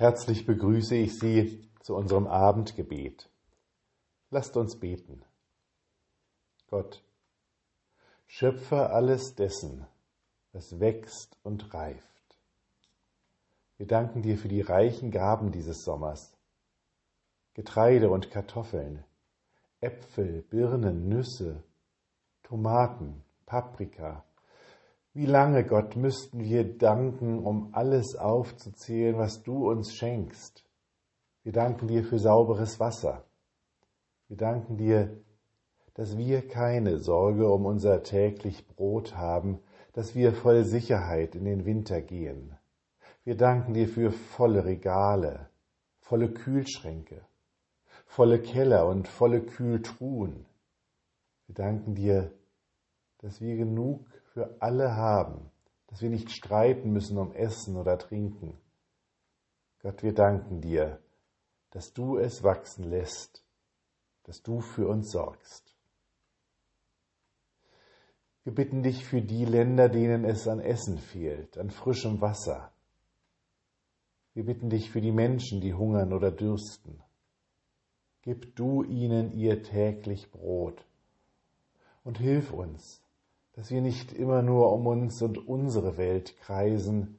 Herzlich begrüße ich Sie zu unserem Abendgebet. Lasst uns beten. Gott, Schöpfer alles dessen, was wächst und reift. Wir danken dir für die reichen Gaben dieses Sommers. Getreide und Kartoffeln, Äpfel, Birnen, Nüsse, Tomaten, Paprika, wie lange, Gott, müssten wir danken, um alles aufzuzählen, was du uns schenkst? Wir danken dir für sauberes Wasser. Wir danken dir, dass wir keine Sorge um unser täglich Brot haben, dass wir voll Sicherheit in den Winter gehen. Wir danken dir für volle Regale, volle Kühlschränke, volle Keller und volle Kühltruhen. Wir danken dir, dass wir genug für alle haben, dass wir nicht streiten müssen um Essen oder Trinken. Gott, wir danken dir, dass du es wachsen lässt, dass du für uns sorgst. Wir bitten dich für die Länder, denen es an Essen fehlt, an frischem Wasser. Wir bitten dich für die Menschen, die hungern oder dürsten. Gib du ihnen ihr täglich Brot und hilf uns, dass wir nicht immer nur um uns und unsere Welt kreisen,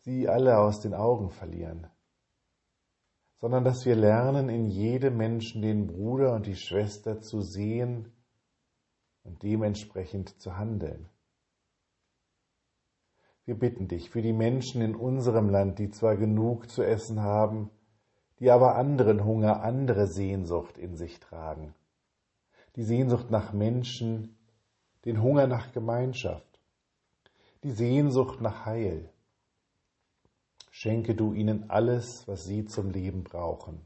sie alle aus den Augen verlieren, sondern dass wir lernen, in jedem Menschen den Bruder und die Schwester zu sehen und dementsprechend zu handeln. Wir bitten dich für die Menschen in unserem Land, die zwar genug zu essen haben, die aber anderen Hunger, andere Sehnsucht in sich tragen. Die Sehnsucht nach Menschen, den Hunger nach Gemeinschaft, die Sehnsucht nach Heil. Schenke du ihnen alles, was sie zum Leben brauchen.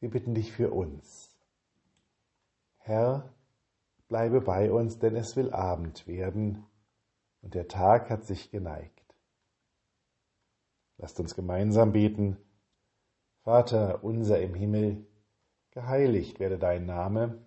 Wir bitten dich für uns. Herr, bleibe bei uns, denn es will Abend werden und der Tag hat sich geneigt. Lasst uns gemeinsam beten. Vater unser im Himmel, geheiligt werde dein Name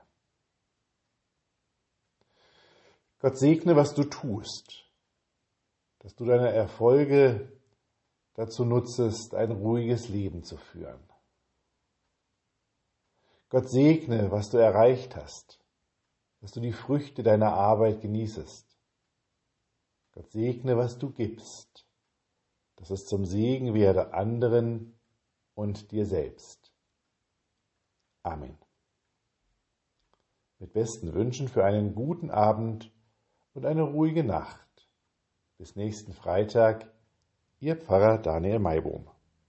Gott segne, was du tust, dass du deine Erfolge dazu nutzest, ein ruhiges Leben zu führen. Gott segne, was du erreicht hast, dass du die Früchte deiner Arbeit genießest. Gott segne, was du gibst, dass es zum Segen werde anderen und dir selbst. Amen. Mit besten Wünschen für einen guten Abend und eine ruhige Nacht. Bis nächsten Freitag, Ihr Pfarrer Daniel Maibohm.